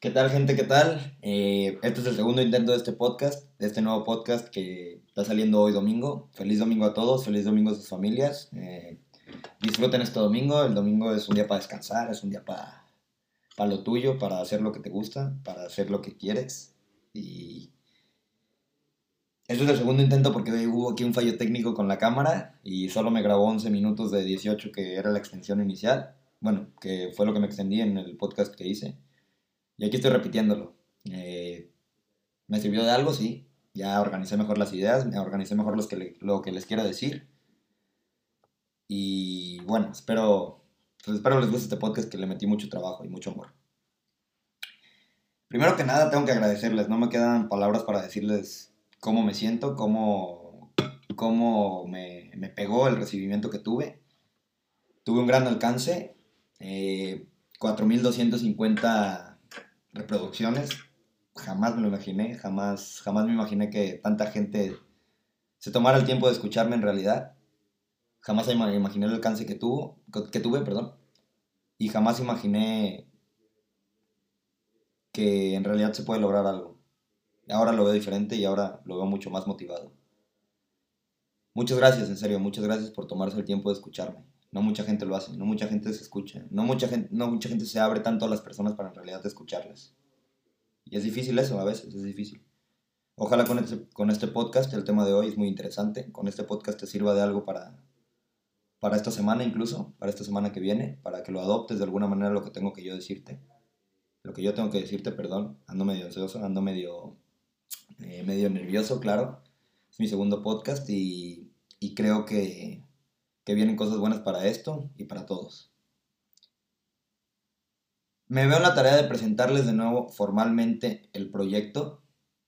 ¿Qué tal, gente? ¿Qué tal? Eh, este es el segundo intento de este podcast, de este nuevo podcast que está saliendo hoy domingo. Feliz domingo a todos, feliz domingo a sus familias. Eh, disfruten este domingo. El domingo es un día para descansar, es un día para, para lo tuyo, para hacer lo que te gusta, para hacer lo que quieres. Y este es el segundo intento porque hubo aquí un fallo técnico con la cámara y solo me grabó 11 minutos de 18 que era la extensión inicial. Bueno, que fue lo que me extendí en el podcast que hice. Y aquí estoy repitiéndolo. Eh, ¿Me sirvió de algo? Sí. Ya organicé mejor las ideas, me organicé mejor los que lo que les quiero decir. Y bueno, espero, pues espero les guste este podcast que le metí mucho trabajo y mucho amor. Primero que nada tengo que agradecerles, no me quedan palabras para decirles cómo me siento, cómo, cómo me, me pegó el recibimiento que tuve. Tuve un gran alcance, eh, 4.250 reproducciones. Jamás me lo imaginé, jamás, jamás me imaginé que tanta gente se tomara el tiempo de escucharme en realidad. Jamás imaginé el alcance que, tuvo, que tuve, perdón. Y jamás imaginé que en realidad se puede lograr algo. Ahora lo veo diferente y ahora lo veo mucho más motivado. Muchas gracias, en serio, muchas gracias por tomarse el tiempo de escucharme. No mucha gente lo hace, no mucha gente se escucha, no mucha gente, no mucha gente se abre tanto a las personas para en realidad escucharlas. Y es difícil eso, a veces es difícil. Ojalá con este, con este podcast, el tema de hoy es muy interesante, con este podcast te sirva de algo para, para esta semana incluso, para esta semana que viene, para que lo adoptes de alguna manera lo que tengo que yo decirte. Lo que yo tengo que decirte, perdón, ando medio ansioso, ando medio, eh, medio nervioso, claro. Es mi segundo podcast y, y creo que, que vienen cosas buenas para esto y para todos. Me veo en la tarea de presentarles de nuevo formalmente el proyecto,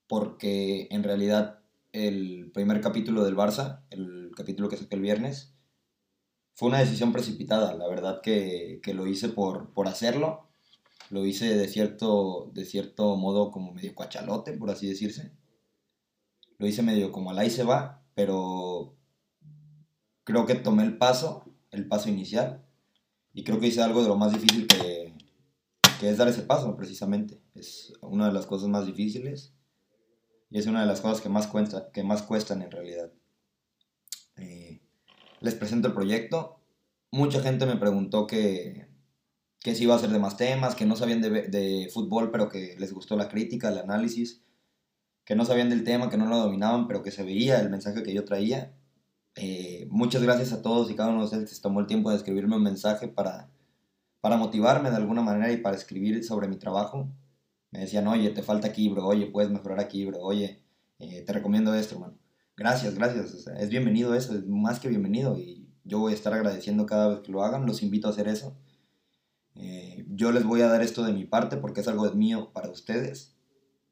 porque en realidad el primer capítulo del Barça, el capítulo que saqué el viernes, fue una decisión precipitada. La verdad que, que lo hice por, por hacerlo. Lo hice de cierto, de cierto modo como medio cuachalote, por así decirse. Lo hice medio como al ahí se va, pero creo que tomé el paso, el paso inicial, y creo que hice algo de lo más difícil que, que es dar ese paso, precisamente. Es una de las cosas más difíciles y es una de las cosas que más, cuesta, que más cuestan en realidad. Eh, les presento el proyecto. Mucha gente me preguntó que, que si iba a ser de más temas, que no sabían de, de, fútbol, pero que les gustó la crítica, el análisis, que no sabían del tema, que no lo dominaban, pero que se veía el mensaje que yo traía. Eh, muchas gracias a todos y cada uno de ustedes que se tomó el tiempo de escribirme un mensaje para, para motivarme de alguna manera y para escribir sobre mi trabajo. Me decían, oye, te falta aquí, bro, oye, puedes mejorar aquí, bro, oye, eh, te recomiendo esto, hermano. Gracias, gracias, es bienvenido eso, es más que bienvenido y yo voy a estar agradeciendo cada vez que lo hagan, los invito a hacer eso. Eh, yo les voy a dar esto de mi parte porque es algo mío para ustedes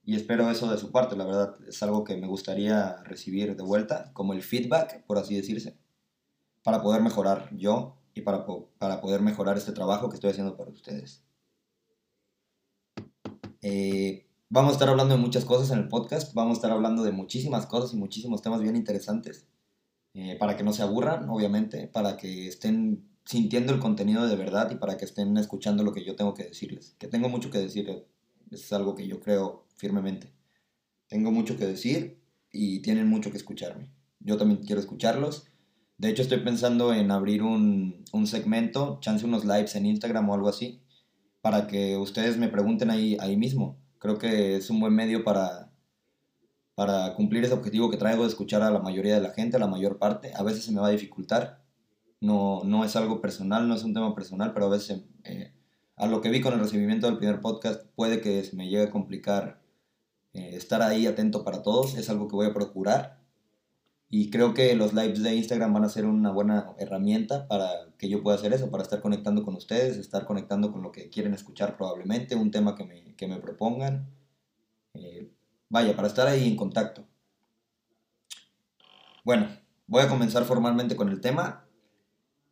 y espero eso de su parte, la verdad, es algo que me gustaría recibir de vuelta, como el feedback, por así decirse, para poder mejorar yo y para, para poder mejorar este trabajo que estoy haciendo para ustedes. Eh, vamos a estar hablando de muchas cosas en el podcast, vamos a estar hablando de muchísimas cosas y muchísimos temas bien interesantes, eh, para que no se aburran, obviamente, para que estén sintiendo el contenido de verdad y para que estén escuchando lo que yo tengo que decirles, que tengo mucho que decirles, es algo que yo creo firmemente. Tengo mucho que decir y tienen mucho que escucharme. Yo también quiero escucharlos. De hecho, estoy pensando en abrir un, un segmento, chance unos lives en Instagram o algo así, para que ustedes me pregunten ahí, ahí mismo. Creo que es un buen medio para, para cumplir ese objetivo que traigo de escuchar a la mayoría de la gente, a la mayor parte. A veces se me va a dificultar. No, no es algo personal, no es un tema personal, pero a veces eh, a lo que vi con el recibimiento del primer podcast puede que se me llegue a complicar eh, estar ahí atento para todos, es algo que voy a procurar. Y creo que los lives de Instagram van a ser una buena herramienta para que yo pueda hacer eso, para estar conectando con ustedes, estar conectando con lo que quieren escuchar probablemente, un tema que me, que me propongan. Eh, vaya, para estar ahí en contacto. Bueno, voy a comenzar formalmente con el tema.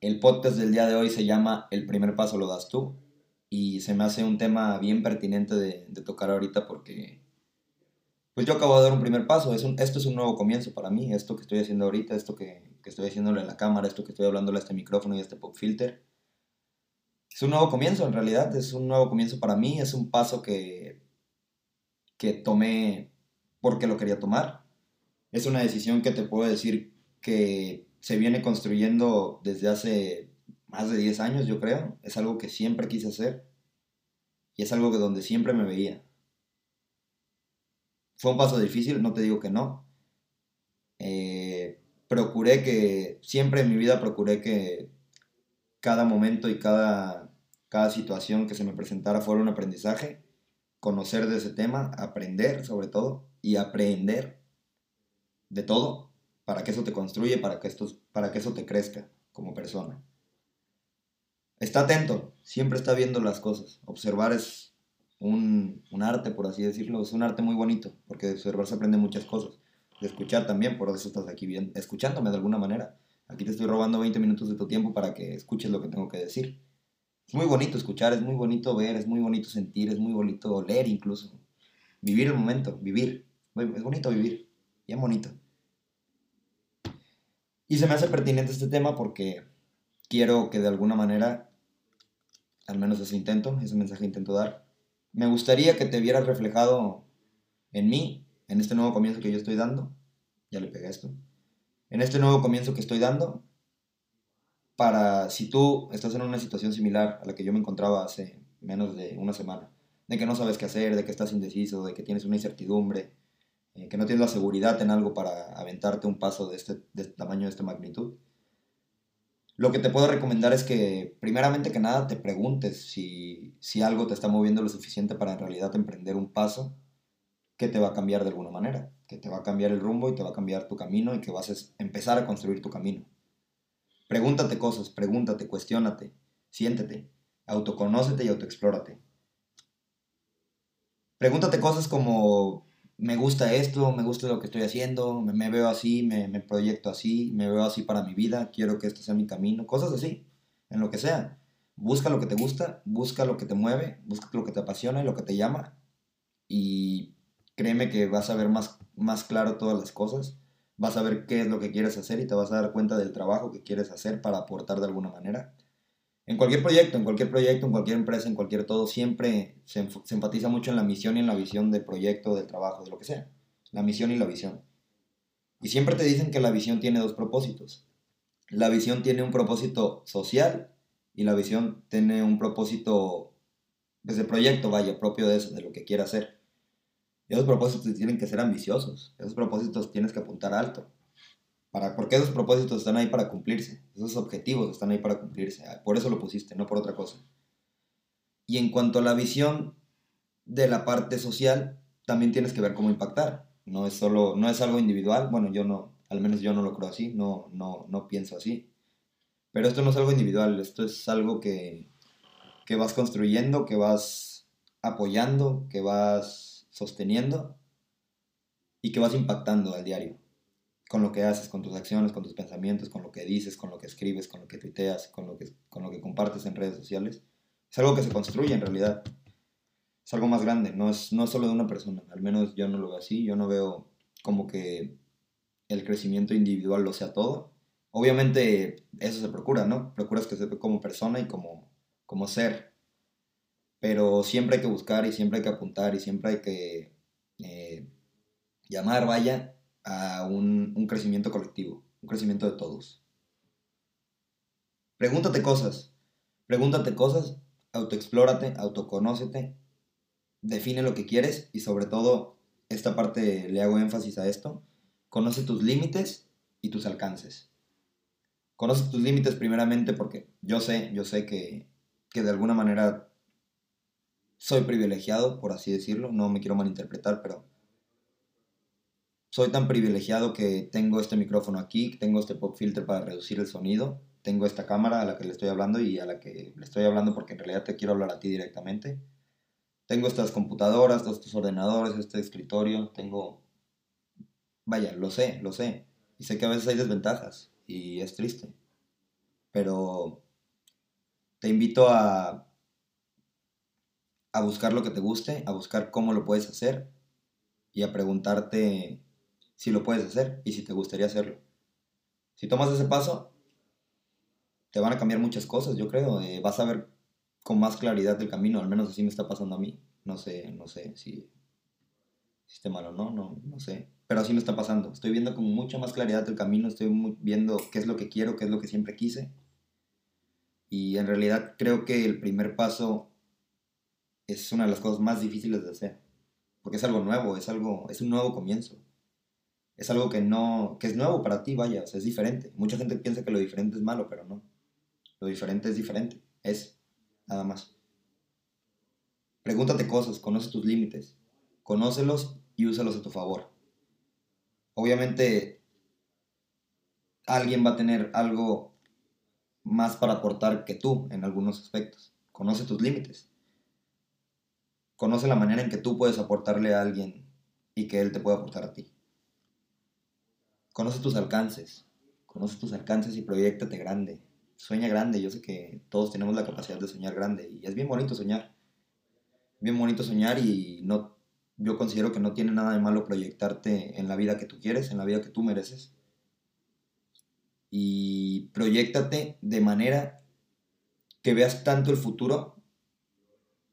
El podcast del día de hoy se llama El primer paso lo das tú y se me hace un tema bien pertinente de, de tocar ahorita porque pues yo acabo de dar un primer paso, esto es un nuevo comienzo para mí, esto que estoy haciendo ahorita, esto que, que estoy haciéndole a la cámara, esto que estoy hablándole a este micrófono y a este pop filter. es un nuevo comienzo en realidad, es un nuevo comienzo para mí, es un paso que, que tomé porque lo quería tomar. Es una decisión que te puedo decir que se viene construyendo desde hace más de 10 años, yo creo. Es algo que siempre quise hacer y es algo que donde siempre me veía. Fue un paso difícil, no te digo que no. Eh, procuré que, siempre en mi vida procuré que cada momento y cada, cada situación que se me presentara fuera un aprendizaje, conocer de ese tema, aprender sobre todo y aprender de todo para que eso te construye, para que, esto, para que eso te crezca como persona. Está atento, siempre está viendo las cosas. Observar es un, un, arte, por así decirlo, es un arte muy bonito, porque de observar se aprende muchas cosas. De escuchar también, por eso estás aquí bien, escuchándome de alguna manera. Aquí te estoy robando 20 minutos de tu tiempo para que escuches lo que tengo que decir. Es muy bonito escuchar, es muy bonito ver, es muy bonito sentir, es muy bonito leer incluso. Vivir el momento, vivir. Es bonito vivir, bien bonito. Y se me hace pertinente este tema porque quiero que de alguna manera, al menos ese intento, ese mensaje intento dar, me gustaría que te vieras reflejado en mí, en este nuevo comienzo que yo estoy dando. Ya le pegué esto. En este nuevo comienzo que estoy dando, para si tú estás en una situación similar a la que yo me encontraba hace menos de una semana, de que no sabes qué hacer, de que estás indeciso, de que tienes una incertidumbre, eh, que no tienes la seguridad en algo para aventarte un paso de este, de este tamaño, de esta magnitud, lo que te puedo recomendar es que, primeramente que nada, te preguntes si, si algo te está moviendo lo suficiente para en realidad emprender un paso que te va a cambiar de alguna manera, que te va a cambiar el rumbo y te va a cambiar tu camino y que vas a empezar a construir tu camino. Pregúntate cosas, pregúntate, cuestiónate, siéntete, autoconócete y autoexplórate. Pregúntate cosas como, me gusta esto, me gusta lo que estoy haciendo, me, veo así, me, proyecto así, me veo así para mi vida, quiero que esto sea mi camino, cosas así, en lo que sea. Busca lo que te gusta, busca lo que te mueve, busca lo que te apasiona y lo que te llama. Y créeme que vas a ver más, más claro todas las cosas, vas a ver qué es lo que quieres hacer y te vas a dar cuenta del trabajo que quieres hacer para aportar de alguna manera. En cualquier proyecto, en cualquier proyecto, en cualquier empresa, en cualquier todo, siempre se, enfatiza mucho en la misión y en la visión del proyecto, del trabajo, de lo que sea. La misión y la visión. Y siempre te dicen que la visión tiene dos propósitos. La visión tiene un propósito social y la visión tiene un propósito, desde pues, proyecto, vaya, propio de eso, de lo que quiera hacer. Esos propósitos tienen que ser ambiciosos. Esos propósitos tienes que apuntar alto. Porque esos propósitos están ahí para cumplirse, esos objetivos están ahí para cumplirse, ah, por eso lo pusiste, no por otra cosa. Y en cuanto a la visión de la parte social, también tienes que ver cómo impactar. No es solo, no es algo individual, bueno, yo no, al menos yo no lo creo así, no, no, no pienso así. Pero esto no es algo individual, esto es algo que, que vas construyendo, que vas apoyando, que vas sosteniendo y que vas impactando al diario con lo que haces, con tus acciones, con tus pensamientos, con lo que dices, con lo que escribes, con lo que tuiteas, con lo que, con lo que compartes en redes sociales. Es algo que se construye en realidad. Es algo más grande, no es, no solo de una persona. Al menos yo no lo veo así. Yo no veo como que el crecimiento individual lo sea todo. Obviamente eso se procura, ¿no? Procuras que se como persona y como, como ser. Pero siempre hay que buscar y siempre hay que apuntar y siempre hay que eh, llamar, vaya, a un, un crecimiento colectivo, un crecimiento de todos. Pregúntate cosas, pregúntate cosas, autoexplórate, autoconócete, define lo que quieres y sobre todo, esta parte le hago énfasis a esto, conoce tus límites y tus alcances. Conoce tus límites primeramente porque yo sé, yo sé que, que de alguna manera soy privilegiado, por así decirlo, no me quiero malinterpretar, pero soy tan privilegiado que tengo este micrófono aquí, tengo este pop filter para reducir el sonido, tengo esta cámara a la que le estoy hablando y a la que le estoy hablando porque en realidad te quiero hablar a ti directamente. Tengo estas computadoras, estos ordenadores, este escritorio, tengo... Vaya, lo sé, lo sé. Y sé que a veces hay desventajas y es triste. Pero te invito a, a buscar lo que te guste, a buscar cómo lo puedes hacer y a preguntarte si lo puedes hacer y si te gustaría hacerlo. Si tomas ese paso, te van a cambiar muchas cosas, yo creo. Eh, vas a ver con más claridad del camino, al menos así me está pasando a mí. No sé, no sé si, si esté malo, ¿no? No, no sé. Pero así me está pasando. Estoy viendo con mucha más claridad del camino, estoy viendo qué es lo que quiero, qué es lo que siempre quise. Y en realidad creo que el primer paso es una de las cosas más difíciles de hacer. Porque es algo nuevo, es algo, es un nuevo comienzo. Es algo que no, que es nuevo para ti, vaya, o es diferente. Mucha gente piensa que lo diferente es malo, pero no. Lo diferente es diferente, es nada más. Pregúntate cosas, conoce tus límites, conócelos y úsalos a tu favor. Obviamente, alguien va a tener algo más para aportar que tú en algunos aspectos. Conoce tus límites. Conoce la manera en que tú puedes aportarle a alguien y que él te pueda aportar a ti. Conoce tus alcances. Conoce tus alcances y proyectate grande. Sueña grande. Yo sé que todos tenemos la capacidad de soñar grande y es bien bonito soñar. Bien bonito soñar y no yo considero que no tiene nada de malo proyectarte en la vida que tú quieres, en la vida que tú mereces y proyectate de manera que veas tanto el futuro,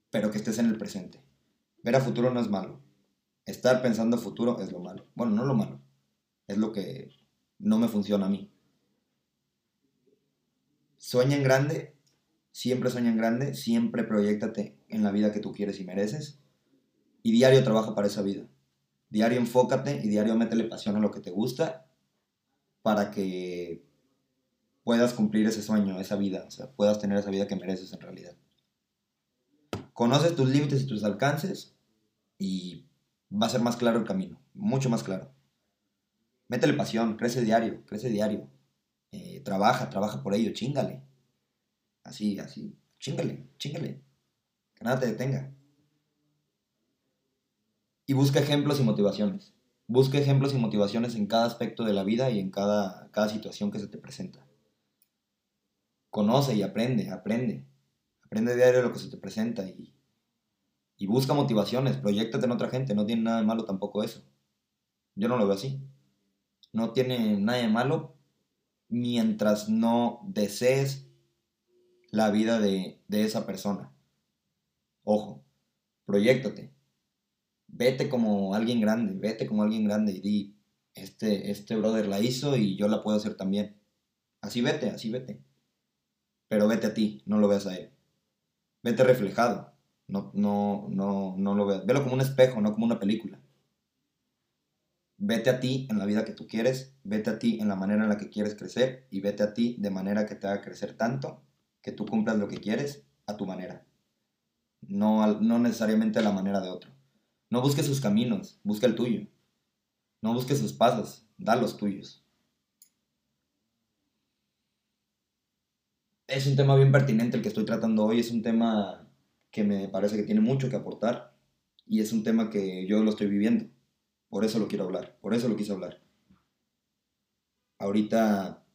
pero que estés en el presente. Ver a futuro no es malo. Estar pensando futuro es lo malo. Bueno, no lo malo. Es lo que no me funciona a mí. Sueña en grande, siempre sueña en grande, siempre proyectate en la vida que tú quieres y mereces. Y diario trabaja para esa vida. Diario enfócate y diario métele pasión a lo que te gusta para que puedas cumplir ese sueño, esa vida, o sea, puedas tener esa vida que mereces en realidad. Conoces tus límites y tus alcances y va a ser más claro el camino, mucho más claro. Métele pasión, crece diario, crece diario. Eh, trabaja, trabaja por ello, chingale. Así, así, chingale, chingale. Que nada te detenga. Y busca ejemplos y motivaciones. Busca ejemplos y motivaciones en cada aspecto de la vida y en cada, cada situación que se te presenta conoce y aprende, aprende. Aprende diario lo que se te presenta y, y busca motivaciones, proyectate en otra gente, no tiene nada de malo tampoco eso. Yo no lo veo así. No tiene nada de malo mientras no desees la vida de, de esa persona. Ojo, proyectate. Vete como alguien grande, vete como alguien grande y di, este, este brother la hizo y yo la puedo hacer también. Así vete, así vete pero vete a ti, no lo veas a él. Vete reflejado, no, no, no, no lo veas. Velo como un espejo, no como una película. Vete a ti en la vida que tú quieres, vete a ti en la manera en la que quieres crecer y vete a ti de manera que te haga crecer tanto que tú cumplas lo que quieres a tu manera. No, no necesariamente a la manera de otro. No busques sus caminos, busca el tuyo. No busques sus pasos, da los tuyos. es un tema bien pertinente el que estoy tratando hoy, es un tema que me parece que tiene mucho que aportar y es un tema que yo lo estoy viviendo. Por eso lo quiero hablar, por eso lo quise hablar. Ahorita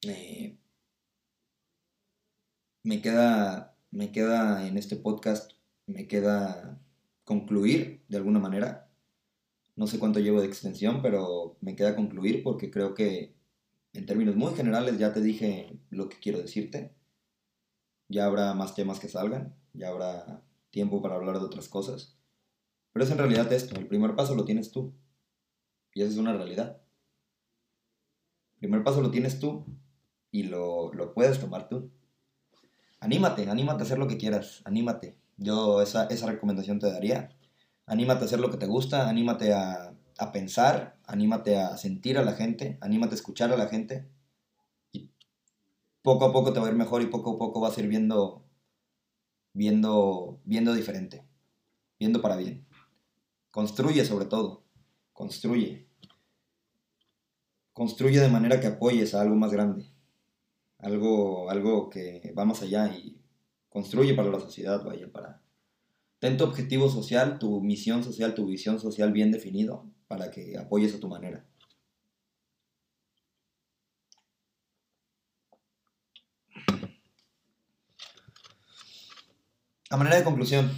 eh, me queda me queda en este podcast me queda concluir de alguna manera. No sé cuánto llevo de extensión, pero me queda concluir porque creo que en términos muy generales ya te dije lo que quiero decirte. Ya habrá más temas que salgan, ya habrá tiempo para hablar de otras cosas. Pero es en realidad esto, el primer paso lo tienes tú. Y esa es una realidad. El primer paso lo tienes tú y lo, lo puedes tomar tú. Anímate, anímate a hacer lo que quieras, anímate. Yo esa, esa recomendación te daría. Anímate a hacer lo que te gusta, anímate a a pensar, anímate a sentir a la gente, anímate a escuchar a la gente. Y poco a poco te va a ir mejor y poco a poco vas a ir viendo, viendo, viendo diferente, viendo para bien. Construye sobre todo, construye. Construye de manera que apoyes a algo más grande, algo, algo que va más allá y construye para la sociedad, vaya, para... Ten tu objetivo social, tu misión social, tu visión social bien definido para que apoyes a tu manera. A manera de conclusión,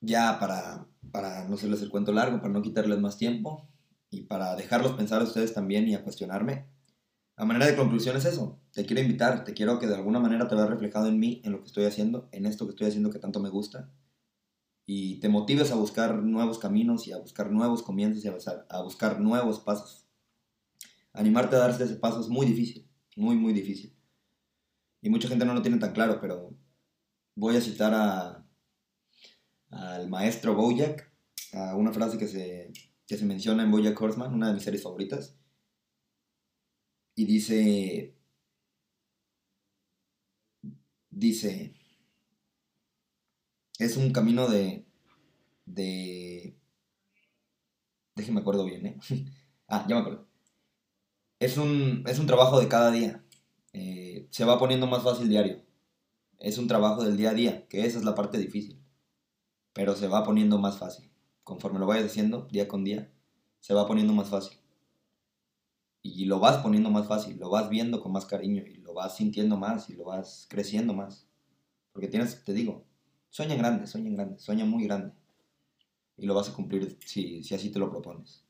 ya para, para no hacerles el cuento largo, para no quitarles más tiempo y para dejarlos pensar a ustedes también y a cuestionarme, A manera de conclusión es eso. Te quiero invitar, te quiero que de alguna manera te veas reflejado en mí, en lo que estoy haciendo, en esto que estoy haciendo que tanto me gusta. Y te motives a buscar nuevos caminos y a buscar nuevos comienzos y a, a buscar nuevos pasos. Animarte a darse ese paso es muy difícil, muy, muy difícil. Y mucha gente no lo tiene tan claro, pero voy a citar a, al maestro Bojack, a una frase que se, que se menciona en Bojack Horseman, una de mis series favoritas. Y dice, dice, es un camino de, de, déjeme acuerdo bien, ¿eh? ah, ya me acuerdo. Es un, es un trabajo de cada día. Eh, se va poniendo más fácil diario. Es un trabajo del día a día, que esa es la parte difícil. Pero se va poniendo más fácil. Conforme lo vayas haciendo, día con día, se va poniendo más fácil. Y lo vas poniendo más fácil, lo vas viendo con más cariño y lo vas sintiendo más y lo vas creciendo más. Porque tienes, te digo, sueña grande, sueña grande, sueña muy grande. Y lo vas a cumplir si, si así te lo propones.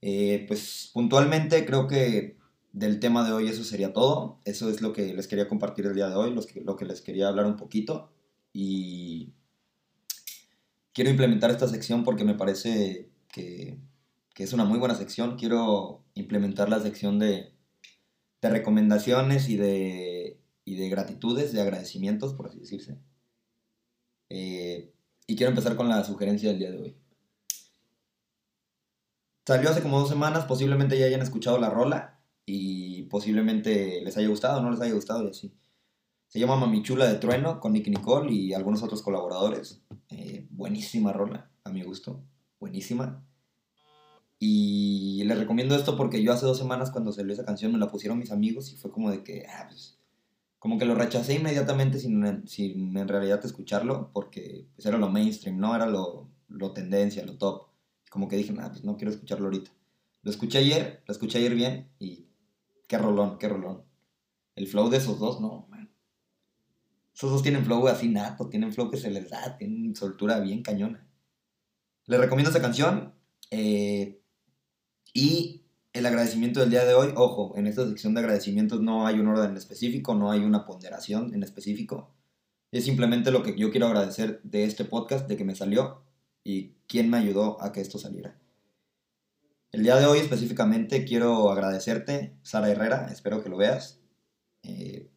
Eh, pues puntualmente creo que del tema de hoy eso sería todo. Eso es lo que les quería compartir el día de hoy, lo que les quería hablar un poquito. Y quiero implementar esta sección porque me parece que es una muy buena sección. Quiero implementar la sección de, de recomendaciones y de, y de gratitudes, de agradecimientos, por así decirse. Eh, y quiero empezar con la sugerencia del día de hoy. Salió hace como dos semanas, posiblemente ya hayan escuchado la rola y posiblemente les haya gustado o no les haya gustado y así. Se llama Mamichula de Trueno con Nick Nicole y algunos otros colaboradores. Eh, buenísima rola, a mi gusto. Buenísima. Y les recomiendo esto porque yo hace dos semanas cuando salió esa canción me la pusieron mis amigos y fue como de que, ah, pues, como que lo rechacé inmediatamente sin, sin en realidad escucharlo porque pues, era lo mainstream, ¿no? Era lo, lo tendencia, lo top. Como que dije, ah, pues no quiero escucharlo ahorita. Lo escuché ayer, lo escuché ayer bien y qué rolón, qué rolón. El flow de esos dos, no. Esos tienen flow así nato, tienen flow que se les da, tienen soltura bien cañona. Les recomiendo esa canción. Eh, y el agradecimiento del día de hoy, ojo, en esta sección de agradecimientos no hay un orden específico, no hay una ponderación en específico. Es simplemente lo que yo quiero agradecer de este podcast, de que me salió y quién me ayudó a que esto saliera. El día de hoy específicamente quiero agradecerte, Sara Herrera, espero que lo veas eh,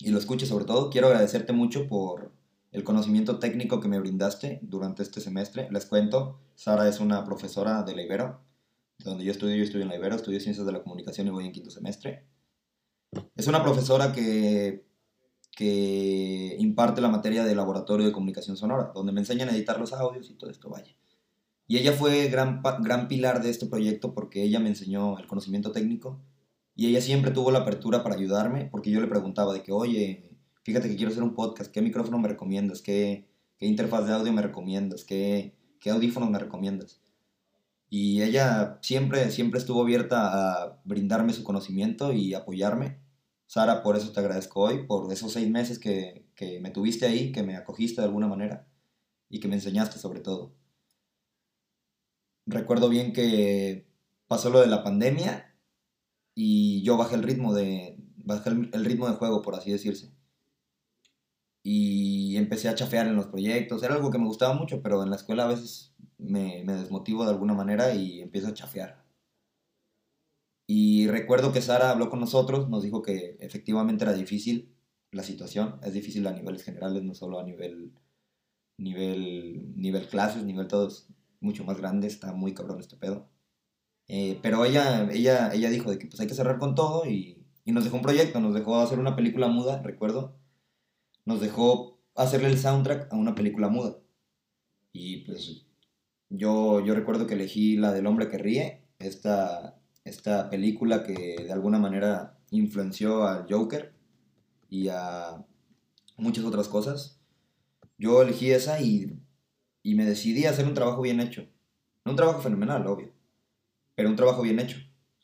y lo escuches sobre todo. Quiero agradecerte mucho por el conocimiento técnico que me brindaste durante este semestre. Les cuento, Sara es una profesora de la Ibero donde yo estudio, yo estudio en la Ibero, estudio Ciencias de la Comunicación y voy en quinto semestre. Es una profesora que, que imparte la materia de laboratorio de comunicación sonora, donde me enseñan a editar los audios y todo esto, vaya. Y ella fue gran, gran pilar de este proyecto porque ella me enseñó el conocimiento técnico y ella siempre tuvo la apertura para ayudarme porque yo le preguntaba de que, oye, fíjate que quiero hacer un podcast, ¿qué micrófono me recomiendas? ¿Qué, qué interfaz de audio me recomiendas? ¿Qué, qué audífonos me recomiendas? Y ella siempre, siempre estuvo abierta a brindarme su conocimiento y apoyarme. Sara, por eso te agradezco hoy, por esos seis meses que, que me tuviste ahí, que me acogiste de alguna manera y que me enseñaste sobre todo. Recuerdo bien que pasó lo de la pandemia y yo bajé el ritmo de, bajé el ritmo de juego, por así decirse. Y empecé a chafear en los proyectos. Era algo que me gustaba mucho, pero en la escuela a veces me, desmotivo de alguna manera y empiezo a chafear. Y recuerdo que Sara habló con nosotros, nos dijo que efectivamente era difícil la situación, es difícil a niveles generales, no solo a nivel, nivel, nivel clases, nivel todos mucho más grande, está muy cabrón este pedo. Eh, pero ella, ella, ella dijo de que pues hay que cerrar con todo y, y nos dejó un proyecto, nos dejó hacer una película muda, recuerdo. Nos dejó hacerle el soundtrack a una película muda. Y pues yo, yo recuerdo que elegí la del hombre que ríe, esta, esta película que de alguna manera influenció al Joker y a muchas otras cosas. Yo elegí esa y, y me decidí a hacer un trabajo bien hecho. No un trabajo fenomenal, obvio, pero un trabajo bien hecho,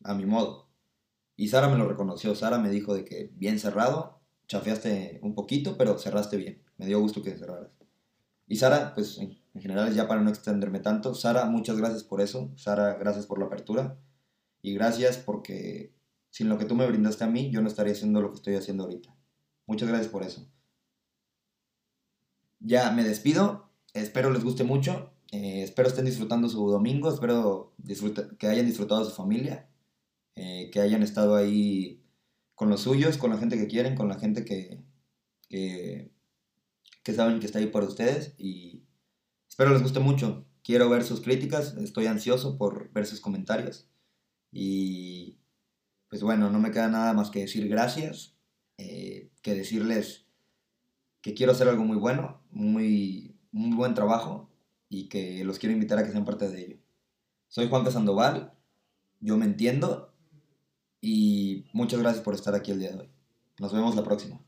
a mi modo. Y Sara me lo reconoció. Sara me dijo de que bien cerrado, chafeaste un poquito, pero cerraste bien. Me dio gusto que cerraras. Y Sara, pues en general, ya para no extenderme tanto, Sara, muchas gracias por eso. Sara, gracias por la apertura. Y gracias porque sin lo que tú me brindaste a mí, yo no estaría haciendo lo que estoy haciendo ahorita. Muchas gracias por eso. Ya me despido. Espero les guste mucho. Eh, espero estén disfrutando su domingo. Espero que hayan disfrutado su familia. Eh, que hayan estado ahí con los suyos, con la gente que quieren, con la gente que, que, saben que está ahí por ustedes. Y espero les guste mucho. Quiero ver sus críticas. Estoy ansioso por ver sus comentarios. Y pues bueno, no me queda nada más que decir gracias, eh, que decirles que quiero hacer algo muy bueno, muy, muy buen trabajo y que los quiero invitar a que sean parte de ello. Soy Juan Sandoval, yo me entiendo y muchas gracias por estar aquí el día de hoy. Nos vemos la próxima.